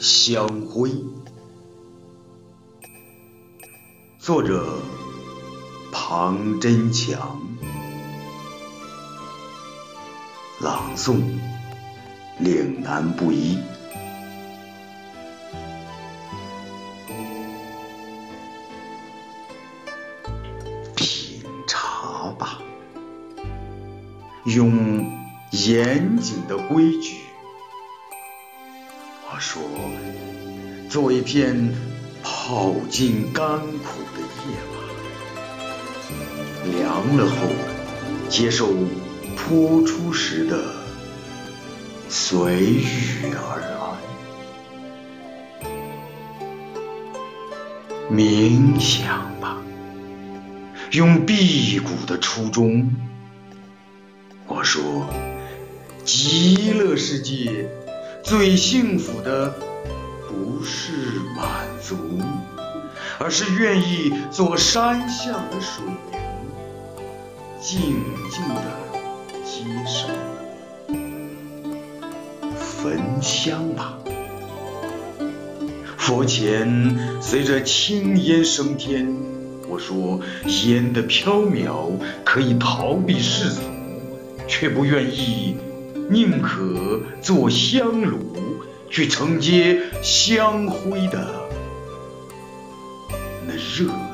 香灰，作者庞真强，朗诵岭南布衣。品茶吧，用严谨的规矩。我说，做一片泡尽甘苦的夜吧，凉了后，接受泼出时的随遇而安，冥想吧，用辟谷的初衷。我说，极乐世界。最幸福的不是满足，而是愿意做山下的水，静静的接受。焚香吧，佛前随着青烟升天。我说，烟的飘渺可以逃避世俗，却不愿意。宁可做香炉，去承接香灰的那热。